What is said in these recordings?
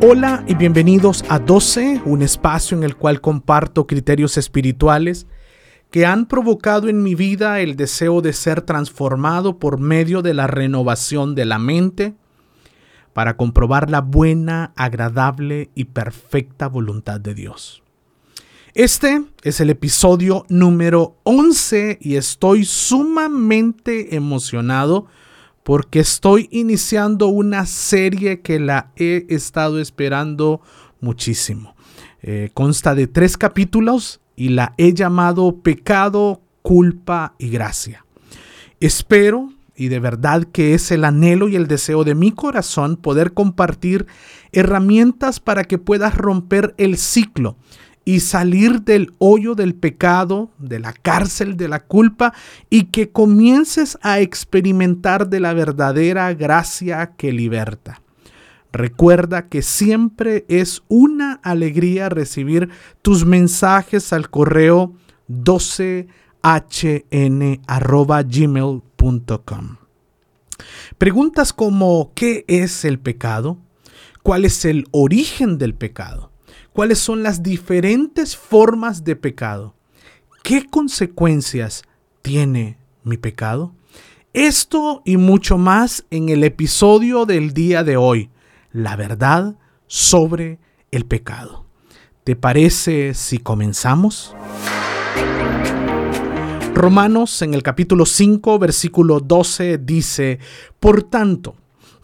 Hola y bienvenidos a 12, un espacio en el cual comparto criterios espirituales que han provocado en mi vida el deseo de ser transformado por medio de la renovación de la mente para comprobar la buena, agradable y perfecta voluntad de Dios. Este es el episodio número 11 y estoy sumamente emocionado porque estoy iniciando una serie que la he estado esperando muchísimo. Eh, consta de tres capítulos y la he llamado Pecado, Culpa y Gracia. Espero y de verdad que es el anhelo y el deseo de mi corazón poder compartir herramientas para que puedas romper el ciclo y salir del hoyo del pecado, de la cárcel de la culpa y que comiences a experimentar de la verdadera gracia que liberta. Recuerda que siempre es una alegría recibir tus mensajes al correo 12hn.gmail.com. Preguntas como ¿qué es el pecado? ¿Cuál es el origen del pecado? Cuáles son las diferentes formas de pecado. ¿Qué consecuencias tiene mi pecado? Esto y mucho más en el episodio del día de hoy, la verdad sobre el pecado. ¿Te parece si comenzamos? Romanos en el capítulo 5, versículo 12 dice, Por tanto,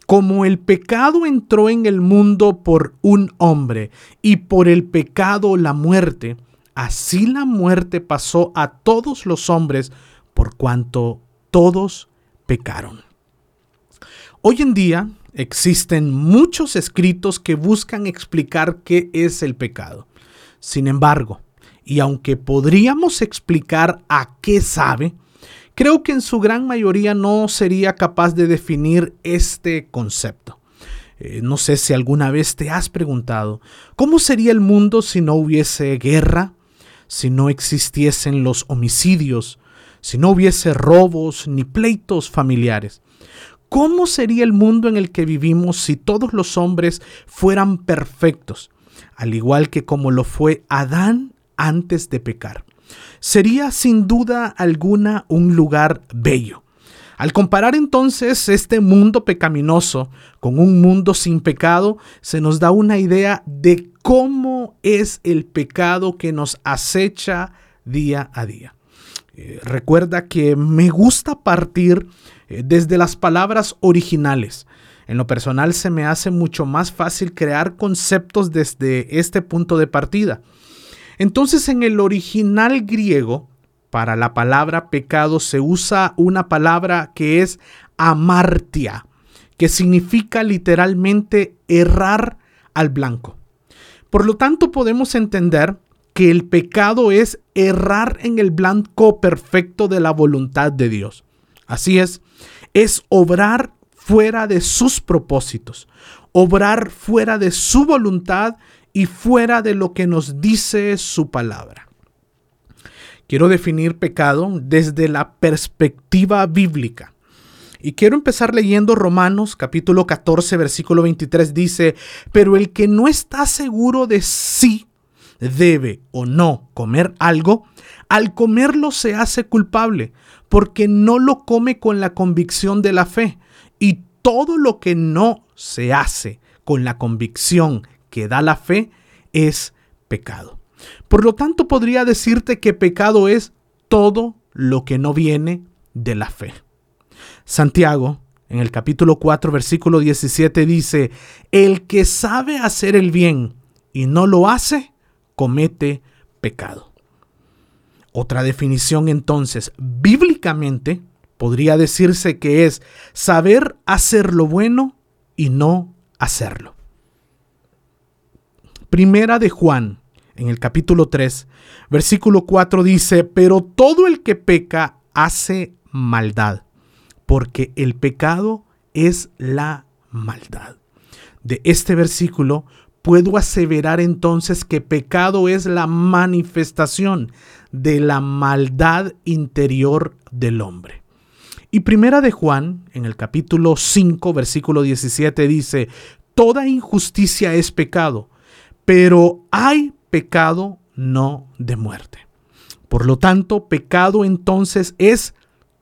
como el pecado entró en el mundo por un hombre y por el pecado la muerte, así la muerte pasó a todos los hombres por cuanto todos pecaron. Hoy en día existen muchos escritos que buscan explicar qué es el pecado. Sin embargo, y aunque podríamos explicar a qué sabe, creo que en su gran mayoría no sería capaz de definir este concepto. Eh, no sé si alguna vez te has preguntado, ¿cómo sería el mundo si no hubiese guerra? Si no existiesen los homicidios, si no hubiese robos ni pleitos familiares. ¿Cómo sería el mundo en el que vivimos si todos los hombres fueran perfectos, al igual que como lo fue Adán antes de pecar? Sería sin duda alguna un lugar bello. Al comparar entonces este mundo pecaminoso con un mundo sin pecado, se nos da una idea de cómo es el pecado que nos acecha día a día. Eh, recuerda que me gusta partir eh, desde las palabras originales. En lo personal se me hace mucho más fácil crear conceptos desde este punto de partida. Entonces en el original griego, para la palabra pecado se usa una palabra que es amartia, que significa literalmente errar al blanco. Por lo tanto, podemos entender que el pecado es errar en el blanco perfecto de la voluntad de Dios. Así es, es obrar fuera de sus propósitos, obrar fuera de su voluntad y fuera de lo que nos dice su palabra. Quiero definir pecado desde la perspectiva bíblica. Y quiero empezar leyendo Romanos capítulo 14 versículo 23 dice, pero el que no está seguro de si debe o no comer algo, al comerlo se hace culpable, porque no lo come con la convicción de la fe. Y todo lo que no se hace con la convicción que da la fe es pecado. Por lo tanto, podría decirte que pecado es todo lo que no viene de la fe. Santiago, en el capítulo 4, versículo 17, dice, el que sabe hacer el bien y no lo hace, comete pecado. Otra definición entonces, bíblicamente, podría decirse que es saber hacer lo bueno y no hacerlo. Primera de Juan, en el capítulo 3, versículo 4 dice, pero todo el que peca hace maldad, porque el pecado es la maldad. De este versículo puedo aseverar entonces que pecado es la manifestación de la maldad interior del hombre. Y primera de Juan, en el capítulo 5, versículo 17, dice, Toda injusticia es pecado, pero hay pecado no de muerte. Por lo tanto, pecado entonces es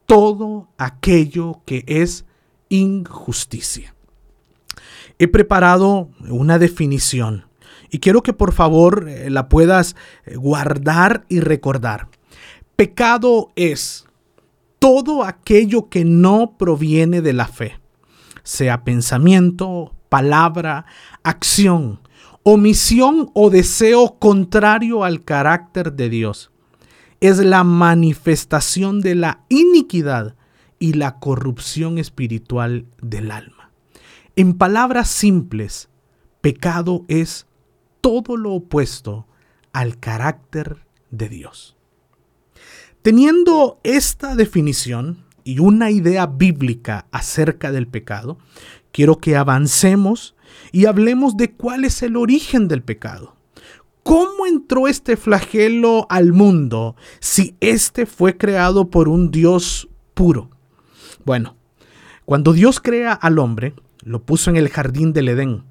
todo aquello que es injusticia. He preparado una definición y quiero que por favor eh, la puedas eh, guardar y recordar. Pecado es todo aquello que no proviene de la fe, sea pensamiento, palabra, acción, omisión o deseo contrario al carácter de Dios. Es la manifestación de la iniquidad y la corrupción espiritual del alma. En palabras simples, pecado es todo lo opuesto al carácter de Dios. Teniendo esta definición y una idea bíblica acerca del pecado, quiero que avancemos y hablemos de cuál es el origen del pecado. ¿Cómo entró este flagelo al mundo si éste fue creado por un Dios puro? Bueno, cuando Dios crea al hombre, lo puso en el jardín del Edén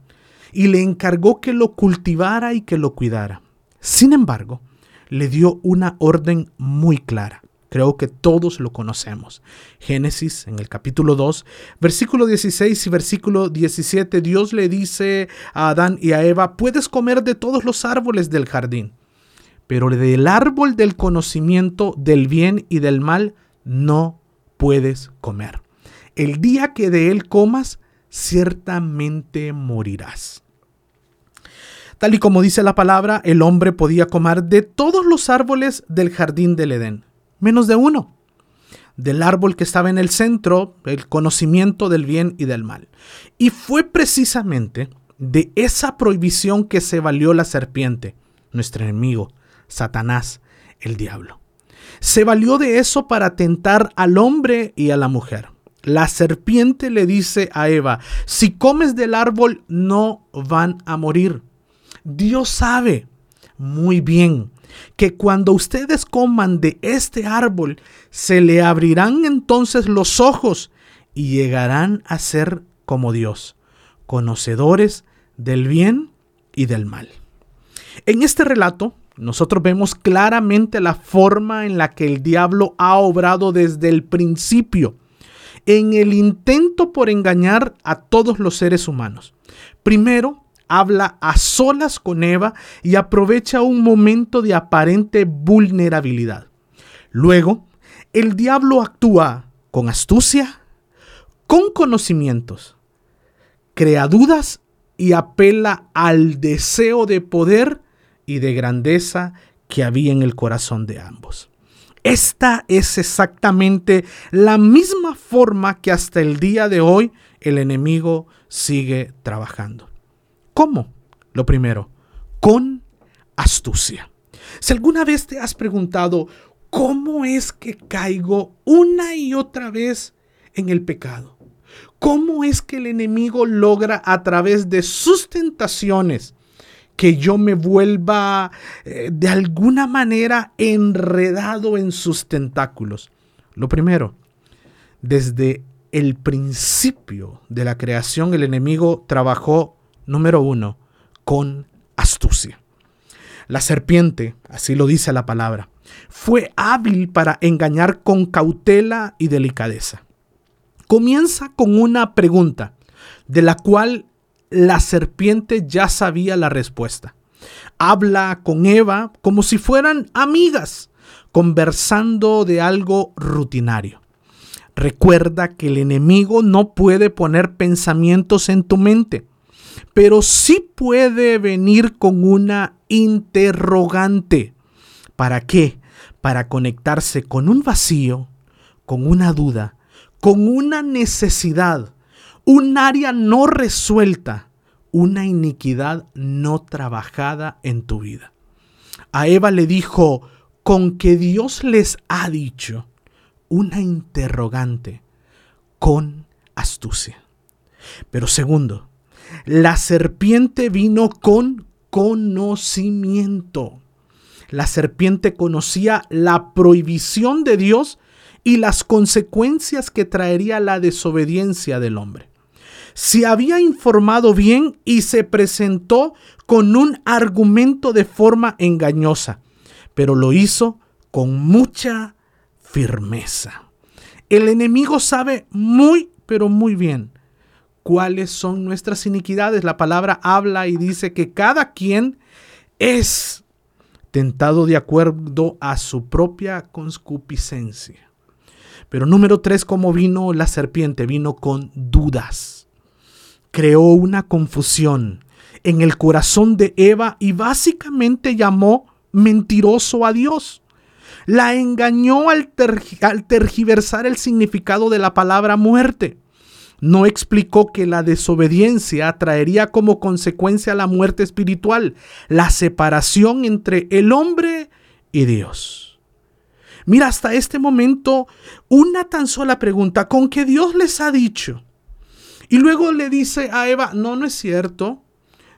y le encargó que lo cultivara y que lo cuidara. Sin embargo, le dio una orden muy clara. Creo que todos lo conocemos. Génesis, en el capítulo 2, versículo 16 y versículo 17, Dios le dice a Adán y a Eva, puedes comer de todos los árboles del jardín, pero del árbol del conocimiento del bien y del mal no puedes comer. El día que de él comas, ciertamente morirás. Tal y como dice la palabra, el hombre podía comer de todos los árboles del jardín del Edén menos de uno. Del árbol que estaba en el centro, el conocimiento del bien y del mal. Y fue precisamente de esa prohibición que se valió la serpiente, nuestro enemigo, Satanás, el diablo. Se valió de eso para tentar al hombre y a la mujer. La serpiente le dice a Eva, si comes del árbol no van a morir. Dios sabe muy bien que cuando ustedes coman de este árbol, se le abrirán entonces los ojos y llegarán a ser como Dios, conocedores del bien y del mal. En este relato, nosotros vemos claramente la forma en la que el diablo ha obrado desde el principio, en el intento por engañar a todos los seres humanos. Primero, habla a solas con Eva y aprovecha un momento de aparente vulnerabilidad. Luego, el diablo actúa con astucia, con conocimientos, crea dudas y apela al deseo de poder y de grandeza que había en el corazón de ambos. Esta es exactamente la misma forma que hasta el día de hoy el enemigo sigue trabajando. ¿Cómo? Lo primero, con astucia. Si alguna vez te has preguntado, ¿cómo es que caigo una y otra vez en el pecado? ¿Cómo es que el enemigo logra a través de sus tentaciones que yo me vuelva eh, de alguna manera enredado en sus tentáculos? Lo primero, desde el principio de la creación el enemigo trabajó Número uno, con astucia. La serpiente, así lo dice la palabra, fue hábil para engañar con cautela y delicadeza. Comienza con una pregunta, de la cual la serpiente ya sabía la respuesta. Habla con Eva como si fueran amigas, conversando de algo rutinario. Recuerda que el enemigo no puede poner pensamientos en tu mente pero sí puede venir con una interrogante. ¿Para qué? Para conectarse con un vacío, con una duda, con una necesidad, un área no resuelta una iniquidad no trabajada en tu vida. A Eva le dijo, con que Dios les ha dicho, una interrogante con astucia. Pero segundo, la serpiente vino con conocimiento. La serpiente conocía la prohibición de Dios y las consecuencias que traería la desobediencia del hombre. Se había informado bien y se presentó con un argumento de forma engañosa, pero lo hizo con mucha firmeza. El enemigo sabe muy, pero muy bien cuáles son nuestras iniquidades. La palabra habla y dice que cada quien es tentado de acuerdo a su propia concupiscencia. Pero número tres, ¿cómo vino la serpiente? Vino con dudas. Creó una confusión en el corazón de Eva y básicamente llamó mentiroso a Dios. La engañó al, al tergiversar el significado de la palabra muerte no explicó que la desobediencia traería como consecuencia la muerte espiritual, la separación entre el hombre y Dios. Mira, hasta este momento, una tan sola pregunta, ¿con qué Dios les ha dicho? Y luego le dice a Eva, no, no es cierto.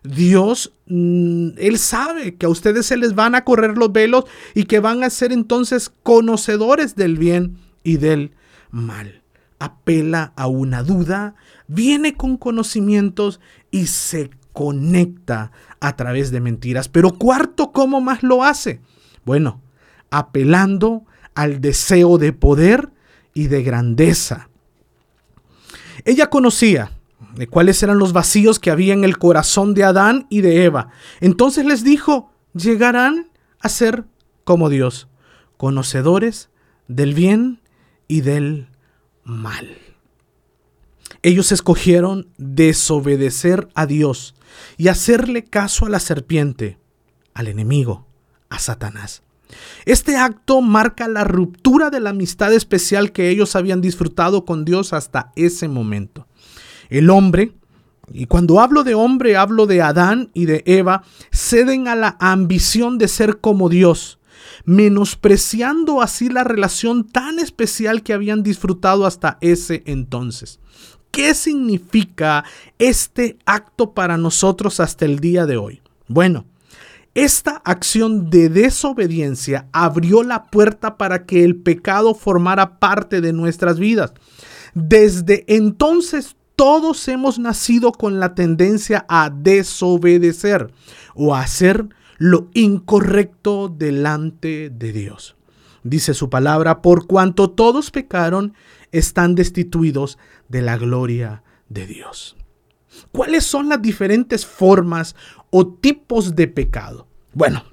Dios, mm, Él sabe que a ustedes se les van a correr los velos y que van a ser entonces conocedores del bien y del mal apela a una duda, viene con conocimientos y se conecta a través de mentiras. Pero cuarto, ¿cómo más lo hace? Bueno, apelando al deseo de poder y de grandeza. Ella conocía de cuáles eran los vacíos que había en el corazón de Adán y de Eva. Entonces les dijo, llegarán a ser como Dios, conocedores del bien y del mal. Ellos escogieron desobedecer a Dios y hacerle caso a la serpiente, al enemigo, a Satanás. Este acto marca la ruptura de la amistad especial que ellos habían disfrutado con Dios hasta ese momento. El hombre, y cuando hablo de hombre hablo de Adán y de Eva, ceden a la ambición de ser como Dios menospreciando así la relación tan especial que habían disfrutado hasta ese entonces. ¿Qué significa este acto para nosotros hasta el día de hoy? Bueno, esta acción de desobediencia abrió la puerta para que el pecado formara parte de nuestras vidas. Desde entonces todos hemos nacido con la tendencia a desobedecer o a hacer lo incorrecto delante de Dios. Dice su palabra, por cuanto todos pecaron, están destituidos de la gloria de Dios. ¿Cuáles son las diferentes formas o tipos de pecado? Bueno,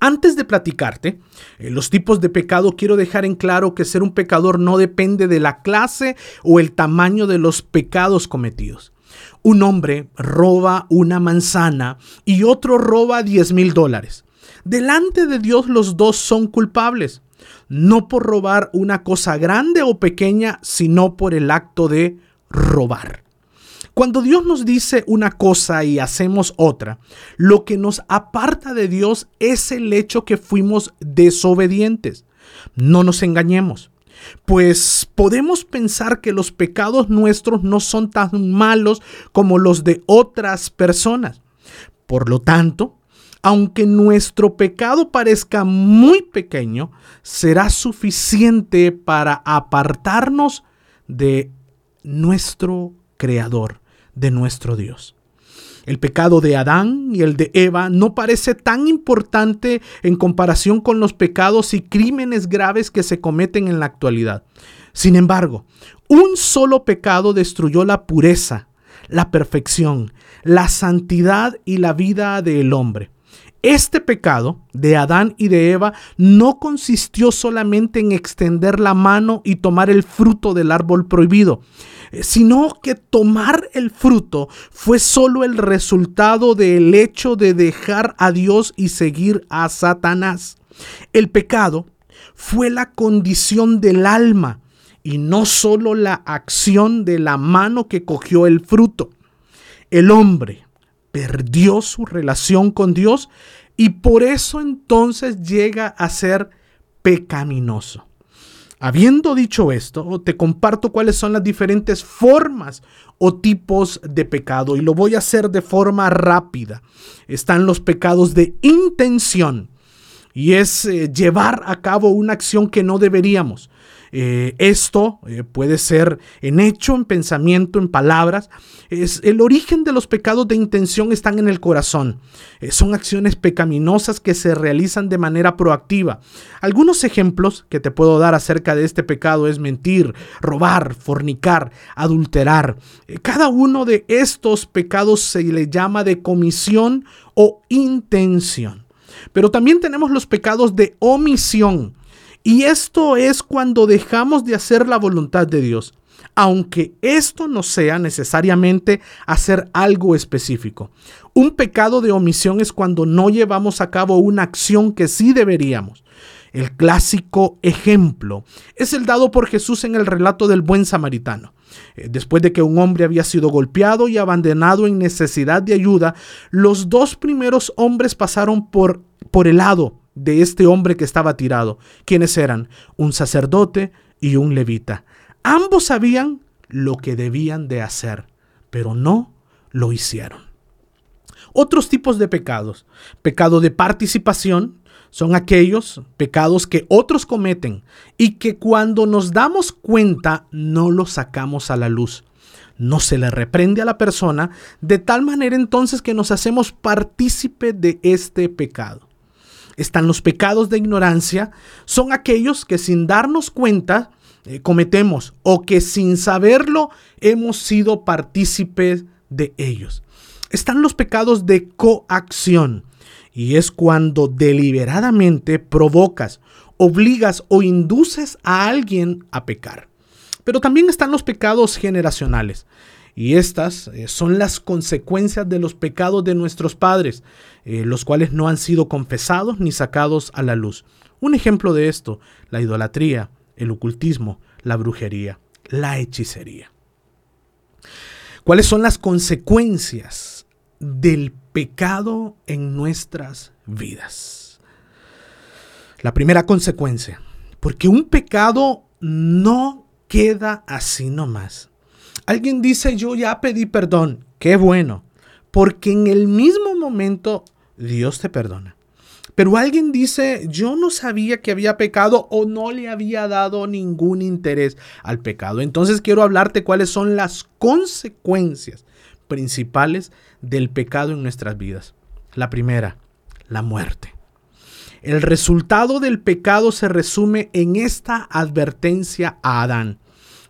antes de platicarte eh, los tipos de pecado, quiero dejar en claro que ser un pecador no depende de la clase o el tamaño de los pecados cometidos un hombre roba una manzana y otro roba 10 mil dólares. Delante de Dios los dos son culpables, no por robar una cosa grande o pequeña, sino por el acto de robar. Cuando Dios nos dice una cosa y hacemos otra, lo que nos aparta de Dios es el hecho que fuimos desobedientes. No nos engañemos pues podemos pensar que los pecados nuestros no son tan malos como los de otras personas. Por lo tanto, aunque nuestro pecado parezca muy pequeño, será suficiente para apartarnos de nuestro Creador, de nuestro Dios. El pecado de Adán y el de Eva no parece tan importante en comparación con los pecados y crímenes graves que se cometen en la actualidad. Sin embargo, un solo pecado destruyó la pureza, la perfección, la santidad y la vida del hombre. Este pecado de Adán y de Eva no consistió solamente en extender la mano y tomar el fruto del árbol prohibido, eh, sino que tomar el fruto fue solo el resultado del hecho de dejar a Dios y seguir a Satanás. El pecado fue la condición del alma y no solo la acción de la mano que cogió el fruto. El hombre perdió su relación con Dios y por eso entonces llega a ser pecaminoso. Habiendo dicho esto, te comparto cuáles son las diferentes formas o tipos de pecado y lo voy a hacer de forma rápida. Están los pecados de intención y es eh, llevar a cabo una acción que no deberíamos. Eh, esto eh, puede ser en hecho, en pensamiento, en palabras. Es, el origen de los pecados de intención están en el corazón. Eh, son acciones pecaminosas que se realizan de manera proactiva. Algunos ejemplos que te puedo dar acerca de este pecado es mentir, robar, fornicar, adulterar. cada uno de estos pecados se le llama de comisión o intención. Pero también tenemos los pecados de omisión y esto es cuando dejamos de hacer la voluntad de Dios, aunque esto no sea necesariamente hacer algo específico. Un pecado de omisión es cuando no llevamos a cabo una acción que sí deberíamos. El clásico ejemplo es el dado por Jesús en el relato del buen samaritano. Eh, después de que un hombre había sido golpeado y abandonado en necesidad de ayuda, los dos primeros hombres pasaron por, por el lado de este hombre que estaba tirado. ¿Quiénes eran? Un sacerdote y un levita. Ambos sabían lo que debían de hacer, pero no lo hicieron. Otros tipos de pecados. Pecado de participación son aquellos pecados que otros cometen y que cuando nos damos cuenta no los sacamos a la luz. No se le reprende a la persona de tal manera entonces que nos hacemos partícipe de este pecado están los pecados de ignorancia, son aquellos que sin darnos cuenta eh, cometemos o que sin saberlo hemos sido partícipes de ellos. Están los pecados de coacción y es cuando deliberadamente provocas, obligas o induces a alguien a pecar. Pero también están los pecados generacionales. Y estas eh, son las consecuencias de los pecados de nuestros padres, eh, los cuales no han sido confesados ni sacados a la luz. Un ejemplo de esto, la idolatría, el ocultismo, la brujería, la hechicería. ¿Cuáles son las consecuencias del pecado en nuestras vidas? La primera consecuencia, porque un pecado no queda así nomás. Alguien dice, yo ya pedí perdón. Qué bueno. Porque en el mismo momento Dios te perdona. Pero alguien dice, yo no sabía que había pecado o no le había dado ningún interés al pecado. Entonces quiero hablarte cuáles son las consecuencias principales del pecado en nuestras vidas. La primera, la muerte. El resultado del pecado se resume en esta advertencia a Adán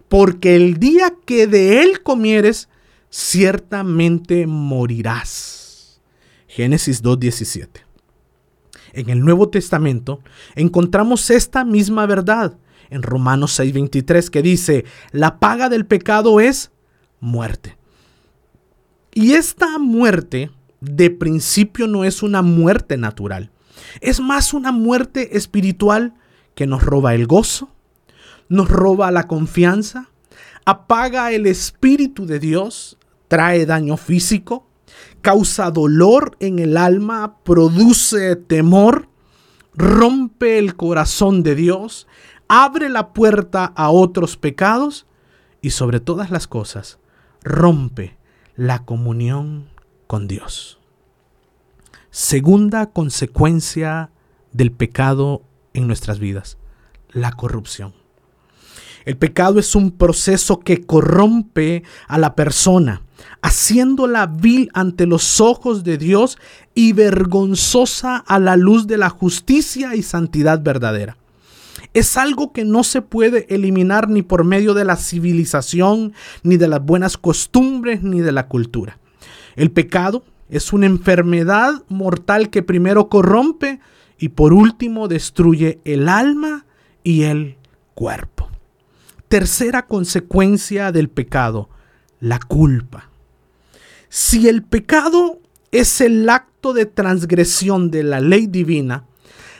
porque el día que de él comieres, ciertamente morirás. Génesis 2.17. En el Nuevo Testamento encontramos esta misma verdad en Romanos 6.23 que dice, la paga del pecado es muerte. Y esta muerte de principio no es una muerte natural, es más una muerte espiritual que nos roba el gozo, nos roba la confianza, apaga el Espíritu de Dios, trae daño físico, causa dolor en el alma, produce temor, rompe el corazón de Dios, abre la puerta a otros pecados y sobre todas las cosas rompe la comunión con Dios. Segunda consecuencia del pecado en nuestras vidas, la corrupción. El pecado es un proceso que corrompe a la persona, haciéndola vil ante los ojos de Dios y vergonzosa a la luz de la justicia y santidad verdadera. Es algo que no se puede eliminar ni por medio de la civilización, ni de las buenas costumbres, ni de la cultura. El pecado es una enfermedad mortal que primero corrompe y por último destruye el alma y el cuerpo. Tercera consecuencia del pecado, la culpa. Si el pecado es el acto de transgresión de la ley divina,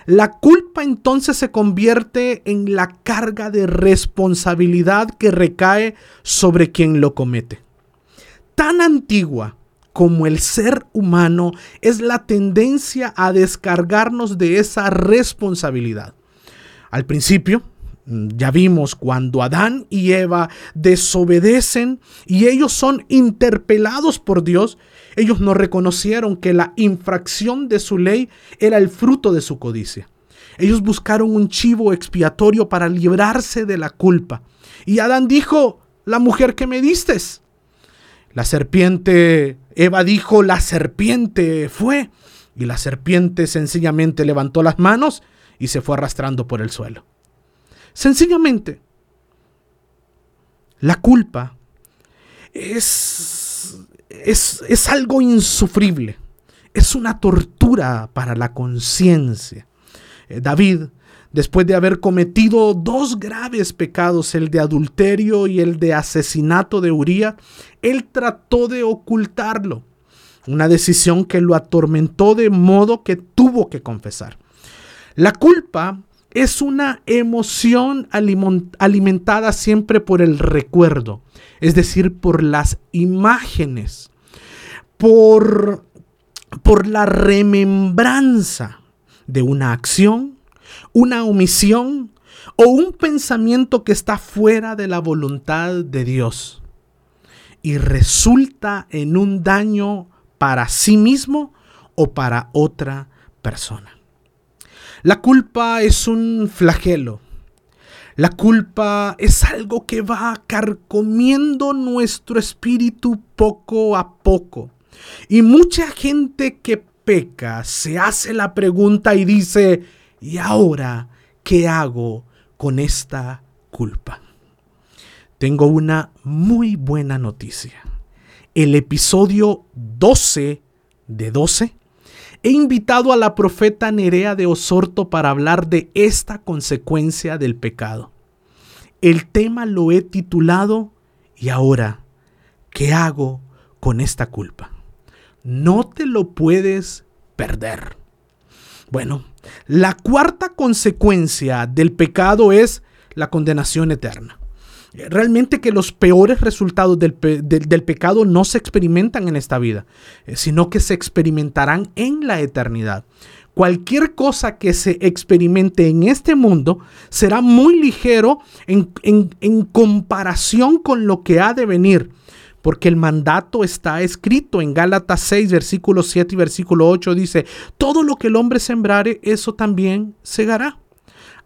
la culpa entonces se convierte en la carga de responsabilidad que recae sobre quien lo comete. Tan antigua como el ser humano es la tendencia a descargarnos de esa responsabilidad. Al principio, ya vimos cuando Adán y Eva desobedecen y ellos son interpelados por Dios, ellos no reconocieron que la infracción de su ley era el fruto de su codicia. Ellos buscaron un chivo expiatorio para librarse de la culpa. Y Adán dijo, la mujer que me distes. La serpiente, Eva dijo, la serpiente fue. Y la serpiente sencillamente levantó las manos y se fue arrastrando por el suelo. Sencillamente, la culpa es, es, es algo insufrible. Es una tortura para la conciencia. Eh, David después de haber cometido dos graves pecados, el de adulterio y el de asesinato de Uría, él trató de ocultarlo. Una decisión que lo atormentó de modo que tuvo que confesar. La culpa es una emoción alimentada siempre por el recuerdo, es decir, por las imágenes, por, por la remembranza de una acción una omisión o un pensamiento que está fuera de la voluntad de Dios y resulta en un daño para sí mismo o para otra persona. La culpa es un flagelo. La culpa es algo que va carcomiendo nuestro espíritu poco a poco. Y mucha gente que peca se hace la pregunta y dice, ¿Y ahora qué hago con esta culpa? Tengo una muy buena noticia. El episodio 12 de 12 he invitado a la profeta Nerea de Osorto para hablar de esta consecuencia del pecado. El tema lo he titulado ¿Y ahora qué hago con esta culpa? No te lo puedes perder. Bueno, la cuarta consecuencia del pecado es la condenación eterna. Realmente que los peores resultados del, pecado no se experimentan en esta vida, eh, sino que se experimentarán en la eternidad. Cualquier cosa que se experimente en este mundo será muy ligero en, en comparación con lo que ha de venir porque el mandato está escrito en Gálatas 6, versículo 7 y versículo 8, dice, todo lo que el hombre sembrare, eso también segará.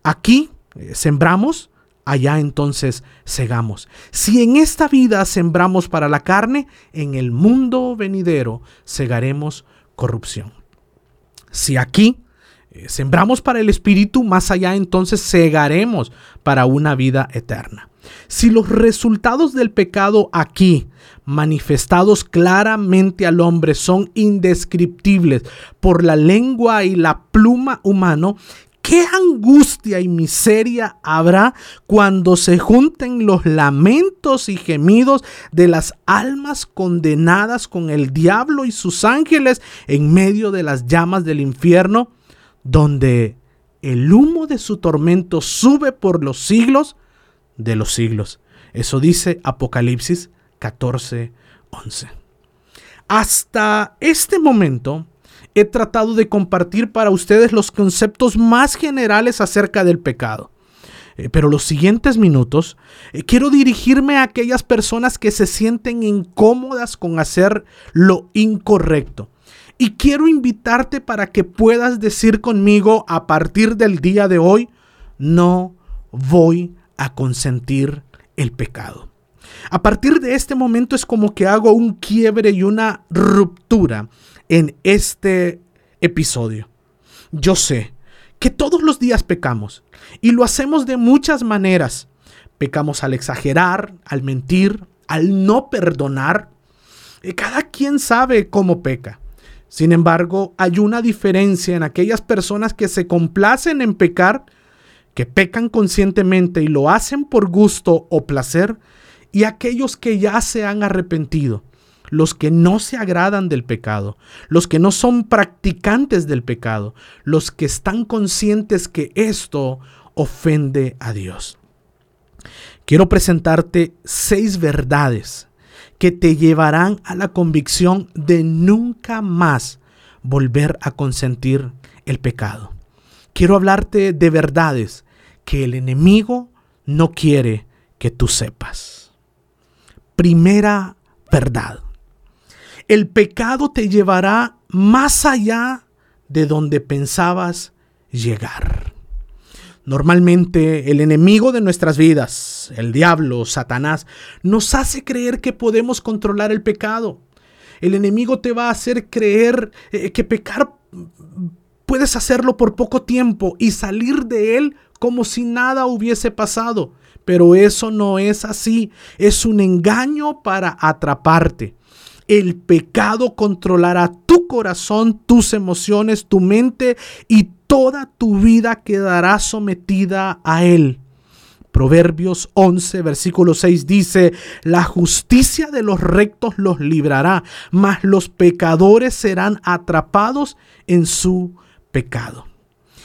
Aquí eh, sembramos, allá entonces segamos. Si en esta vida sembramos para la carne, en el mundo venidero segaremos corrupción. Si aquí eh, sembramos para el espíritu, más allá entonces segaremos para una vida eterna. Si los resultados del pecado aquí, manifestados claramente al hombre, son indescriptibles por la lengua y la pluma humano, ¿Qué angustia y miseria habrá cuando se junten los lamentos y gemidos de las almas condenadas con el diablo y sus ángeles en medio de las llamas del infierno, donde el humo de su tormento sube por los siglos de los siglos. Eso dice Apocalipsis 14, 11. Hasta este momento he tratado de compartir para ustedes los conceptos más generales acerca del pecado. Eh, pero los siguientes minutos eh, quiero dirigirme a aquellas personas que se sienten incómodas con hacer lo incorrecto. Y quiero invitarte para que puedas decir conmigo a partir del día de hoy, no voy a consentir el pecado. A partir de este momento es como que hago un quiebre y una ruptura en este episodio. Yo sé que todos los días pecamos y lo hacemos de muchas maneras. Pecamos al exagerar, al mentir, al no perdonar. Cada quien sabe cómo peca. Sin embargo, hay una diferencia en aquellas personas que se complacen en pecar que pecan conscientemente y lo hacen por gusto o placer, y aquellos que ya se han arrepentido, los que no se agradan del pecado, los que no son practicantes del pecado, los que están conscientes que esto ofende a Dios. Quiero presentarte seis verdades que te llevarán a la convicción de nunca más volver a consentir el pecado. Quiero hablarte de verdades que el enemigo no quiere que tú sepas. Primera verdad. El pecado te llevará más allá de donde pensabas llegar. Normalmente el enemigo de nuestras vidas, el diablo, Satanás, nos hace creer que podemos controlar el pecado. El enemigo te va a hacer creer eh, que pecar puedes hacerlo por poco tiempo y salir de él como si nada hubiese pasado. Pero eso no es así. Es un engaño para atraparte. El pecado controlará tu corazón, tus emociones, tu mente y toda tu vida quedará sometida a él. Proverbios 11, versículo 6 dice, la justicia de los rectos los librará, mas los pecadores serán atrapados en su pecado.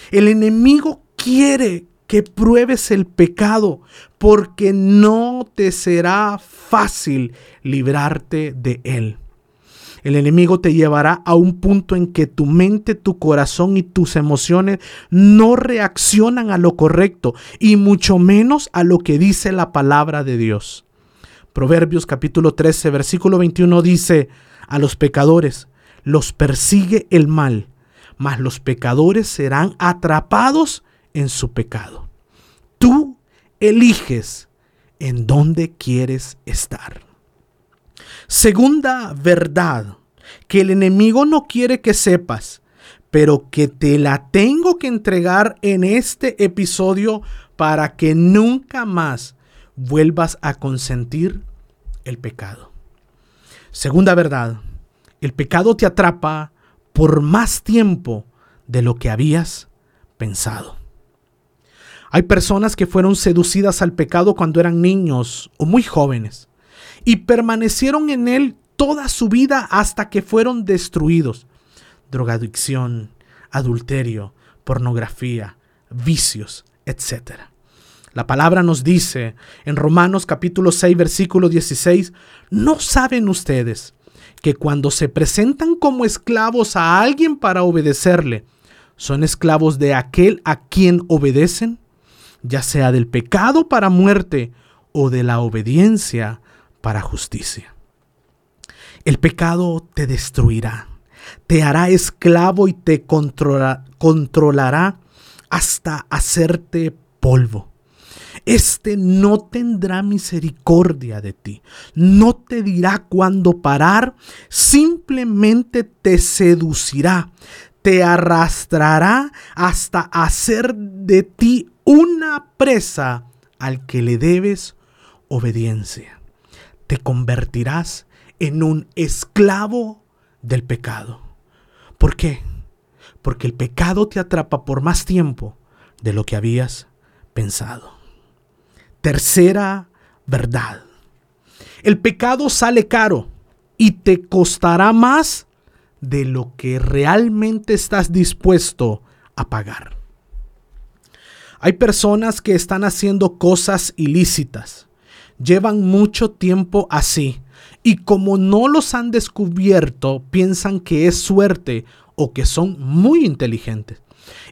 El enemigo quiere que pruebes el pecado, porque no te será fácil librarte de él. El enemigo te llevará a un punto en que tu mente, tu corazón y tus emociones no reaccionan a lo correcto y mucho menos a lo que dice la palabra de Dios. Proverbios capítulo 13, versículo 21 dice, a los pecadores los persigue el mal, mas los pecadores serán atrapados en su pecado. Tú eliges en dónde quieres estar. Segunda verdad que el enemigo no quiere que sepas, pero que te la tengo que entregar en este episodio para que nunca más vuelvas a consentir el pecado. Segunda verdad, el pecado te atrapa por más tiempo de lo que habías pensado. Hay personas que fueron seducidas al pecado cuando eran niños o muy jóvenes y permanecieron en él toda su vida hasta que fueron destruidos. Drogadicción, adulterio, pornografía, vicios, etc. La palabra nos dice en Romanos capítulo 6 versículo 16, ¿no saben ustedes que cuando se presentan como esclavos a alguien para obedecerle, son esclavos de aquel a quien obedecen? Ya sea del pecado para muerte o de la obediencia para justicia. El pecado te destruirá, te hará esclavo y te controlará hasta hacerte polvo. Este no tendrá misericordia de ti, no te dirá cuándo parar, simplemente te seducirá, te arrastrará hasta hacer de ti una presa al que le debes obediencia. Te convertirás en un esclavo del pecado. ¿Por qué? Porque el pecado te atrapa por más tiempo de lo que habías pensado. Tercera verdad. El pecado sale caro y te costará más de lo que realmente estás dispuesto a pagar. Hay personas que están haciendo cosas ilícitas. Llevan mucho tiempo así. Y como no los han descubierto, piensan que es suerte o que son muy inteligentes.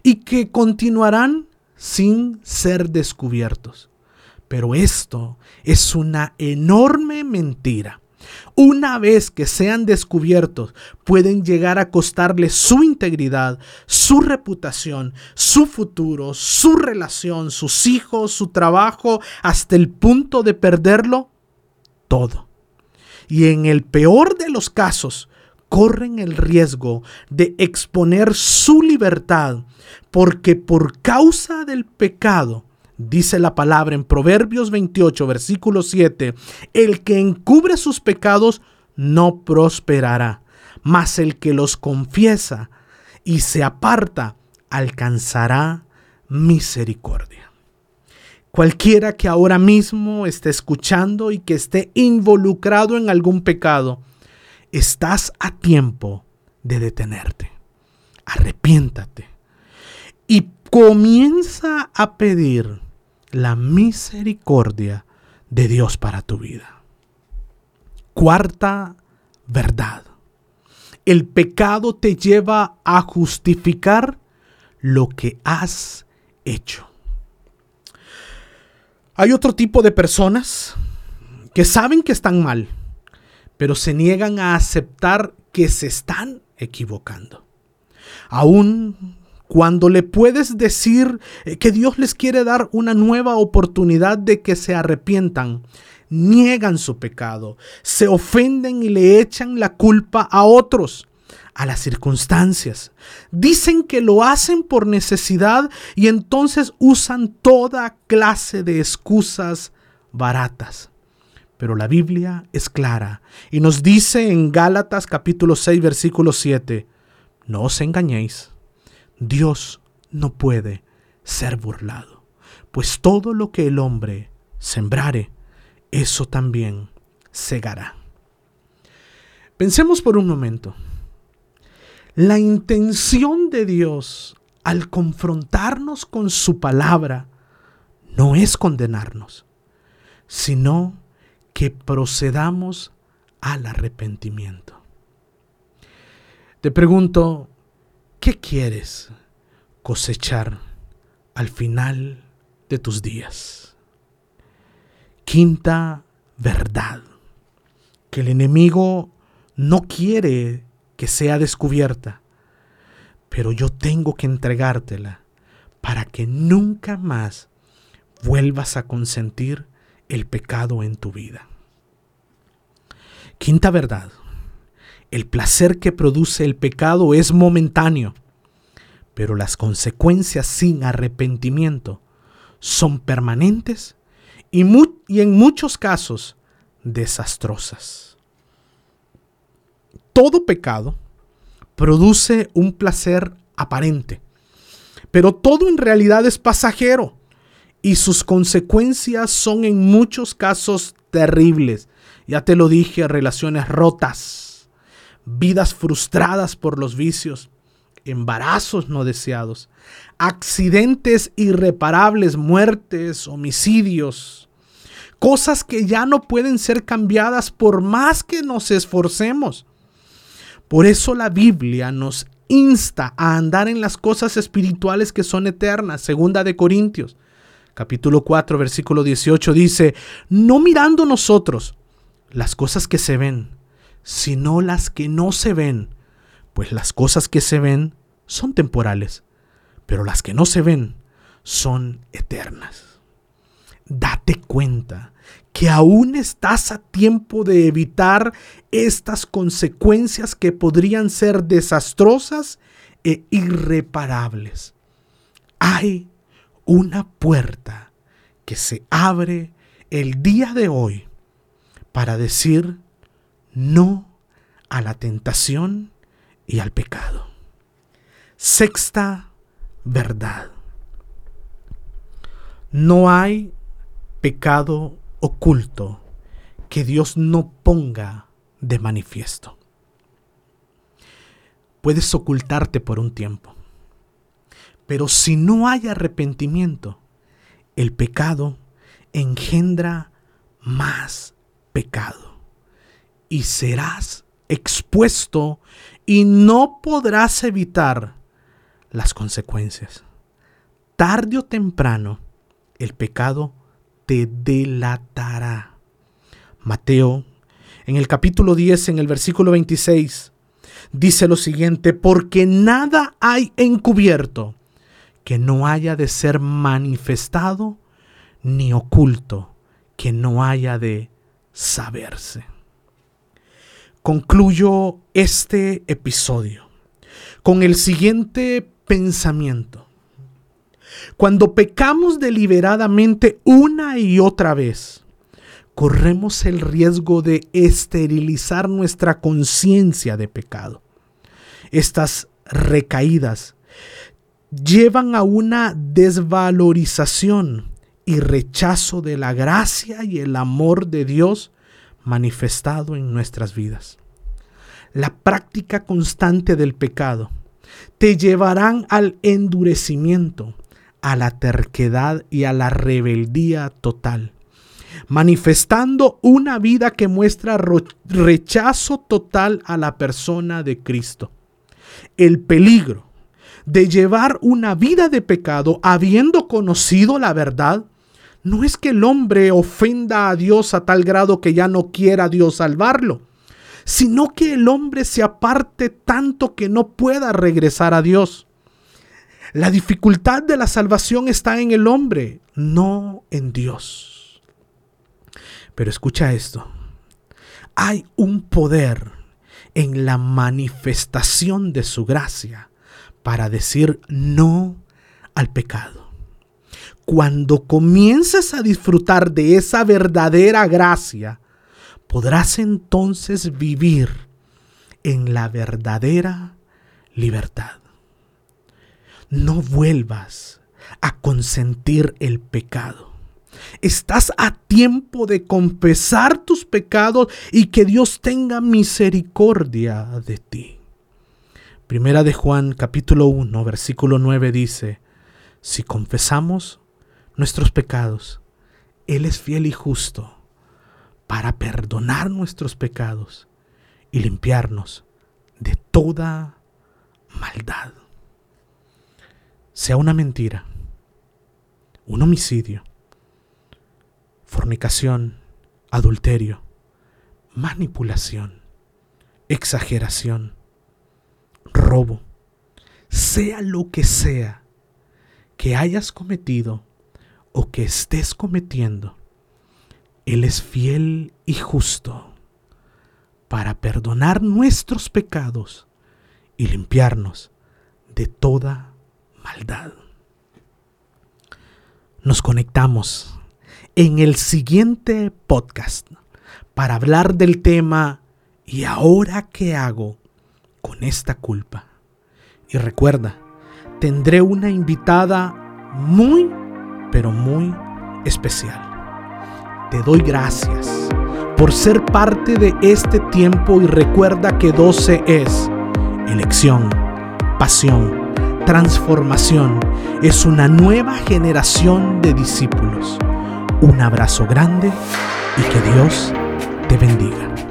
Y que continuarán sin ser descubiertos. Pero esto es una enorme mentira. Una vez que sean descubiertos, pueden llegar a costarles su integridad, su reputación, su futuro, su relación, sus hijos, su trabajo, hasta el punto de perderlo todo. Y en el peor de los casos, corren el riesgo de exponer su libertad, porque por causa del pecado, Dice la palabra en Proverbios 28, versículo 7, el que encubre sus pecados no prosperará, mas el que los confiesa y se aparta alcanzará misericordia. Cualquiera que ahora mismo esté escuchando y que esté involucrado en algún pecado, estás a tiempo de detenerte. Arrepiéntate y comienza a pedir la misericordia de Dios para tu vida. Cuarta verdad. El pecado te lleva a justificar lo que has hecho. Hay otro tipo de personas que saben que están mal, pero se niegan a aceptar que se están equivocando. Aún cuando le puedes decir eh, que Dios les quiere dar una nueva oportunidad de que se arrepientan, niegan su pecado, se ofenden y le echan la culpa a otros, a las circunstancias. Dicen que lo hacen por necesidad y entonces usan toda clase de excusas baratas. Pero la Biblia es clara y nos dice en Gálatas capítulo 6 versículo 7, no os engañéis, Dios no puede ser burlado, pues todo lo que el hombre sembrare, eso también segará. Pensemos por un momento. La intención de Dios al confrontarnos con su palabra no es condenarnos, sino que procedamos al arrepentimiento. Te pregunto, ¿qué quieres cosechar al final de tus días? Quinta verdad, que el enemigo no quiere que sea descubierta, pero yo tengo que entregártela para que nunca más vuelvas a consentir el pecado en tu vida. Quinta verdad. El placer que produce el pecado es momentáneo, pero las consecuencias sin arrepentimiento son permanentes y, en muchos casos desastrosas. Todo pecado produce un placer aparente, pero todo en realidad es pasajero y sus consecuencias son en muchos casos terribles. Ya te lo dije, relaciones rotas, vidas frustradas por los vicios, embarazos no deseados, accidentes irreparables, muertes, homicidios, cosas que ya no pueden ser cambiadas por más que nos esforcemos. Por eso la Biblia nos insta a andar en las cosas espirituales que son eternas, segunda de Corintios capítulo 4, versículo 18 dice, no mirando nosotros las cosas que se ven, sino las que no se ven, pues las cosas que se ven son temporales, pero las que no se ven son eternas. Date cuenta que aún estás a tiempo de evitar estas consecuencias que podrían ser desastrosas e irreparables. Hay una puerta que se abre el día de hoy para decir no a la tentación y al pecado. Sexta verdad. No hay pecado oculto que Dios no ponga de manifiesto. Puedes ocultarte por un tiempo pero si no hay arrepentimiento, el pecado engendra más pecado. Y serás expuesto y no podrás evitar las consecuencias. Tarde o temprano, el pecado te delatará. Mateo, en el capítulo 10, en el versículo 26, dice lo siguiente, porque nada hay encubierto que no haya de ser manifestado ni oculto, que no haya de saberse. Concluyo este episodio con el siguiente pensamiento. Cuando pecamos deliberadamente una y otra vez, corremos el riesgo de esterilizar nuestra conciencia de pecado. Estas recaídas llevan a una desvalorización y rechazo de la gracia y el amor de Dios manifestado en nuestras vidas. La práctica constante del pecado te llevarán al endurecimiento, a la terquedad y a la rebeldía total. manifestando una vida que muestra rechazo total a la persona de Cristo. El peligro de llevar una vida de pecado habiendo conocido la verdad no es que el hombre ofenda a Dios a tal grado que ya no quiera Dios salvarlo, sino que el hombre se aparte tanto que no pueda regresar a Dios. La dificultad de la salvación está en el hombre, no en Dios. Pero escucha esto. Hay un poder en la manifestación de su gracia para decir no al pecado cuando comiences a disfrutar de esa verdadera gracia, podrás entonces vivir en la verdadera libertad. No vuelvas a consentir el pecado. Estás a tiempo de confesar tus pecados y que Dios tenga misericordia de ti. Primera de Juan capítulo 1 versículo 9 dice, si confesamos nuestros pecados, Él es fiel y justo para perdonar nuestros pecados y limpiarnos de toda maldad. Sea una mentira, un homicidio, fornicación, adulterio, manipulación, exageración, robo, sea lo que sea que hayas cometido o que estés cometiendo, Él es fiel y justo para perdonar nuestros pecados y limpiarnos de toda maldad. Nos conectamos en el siguiente podcast para hablar del tema ¿y ahora qué hago con esta culpa? Y recuerda, tendré una invitada muy pero muy especial. Te doy gracias por ser parte de este tiempo y recuerda que 12 es elección, pasión, transformación. Es una nueva generación de discípulos. Un abrazo grande y que Dios te bendiga.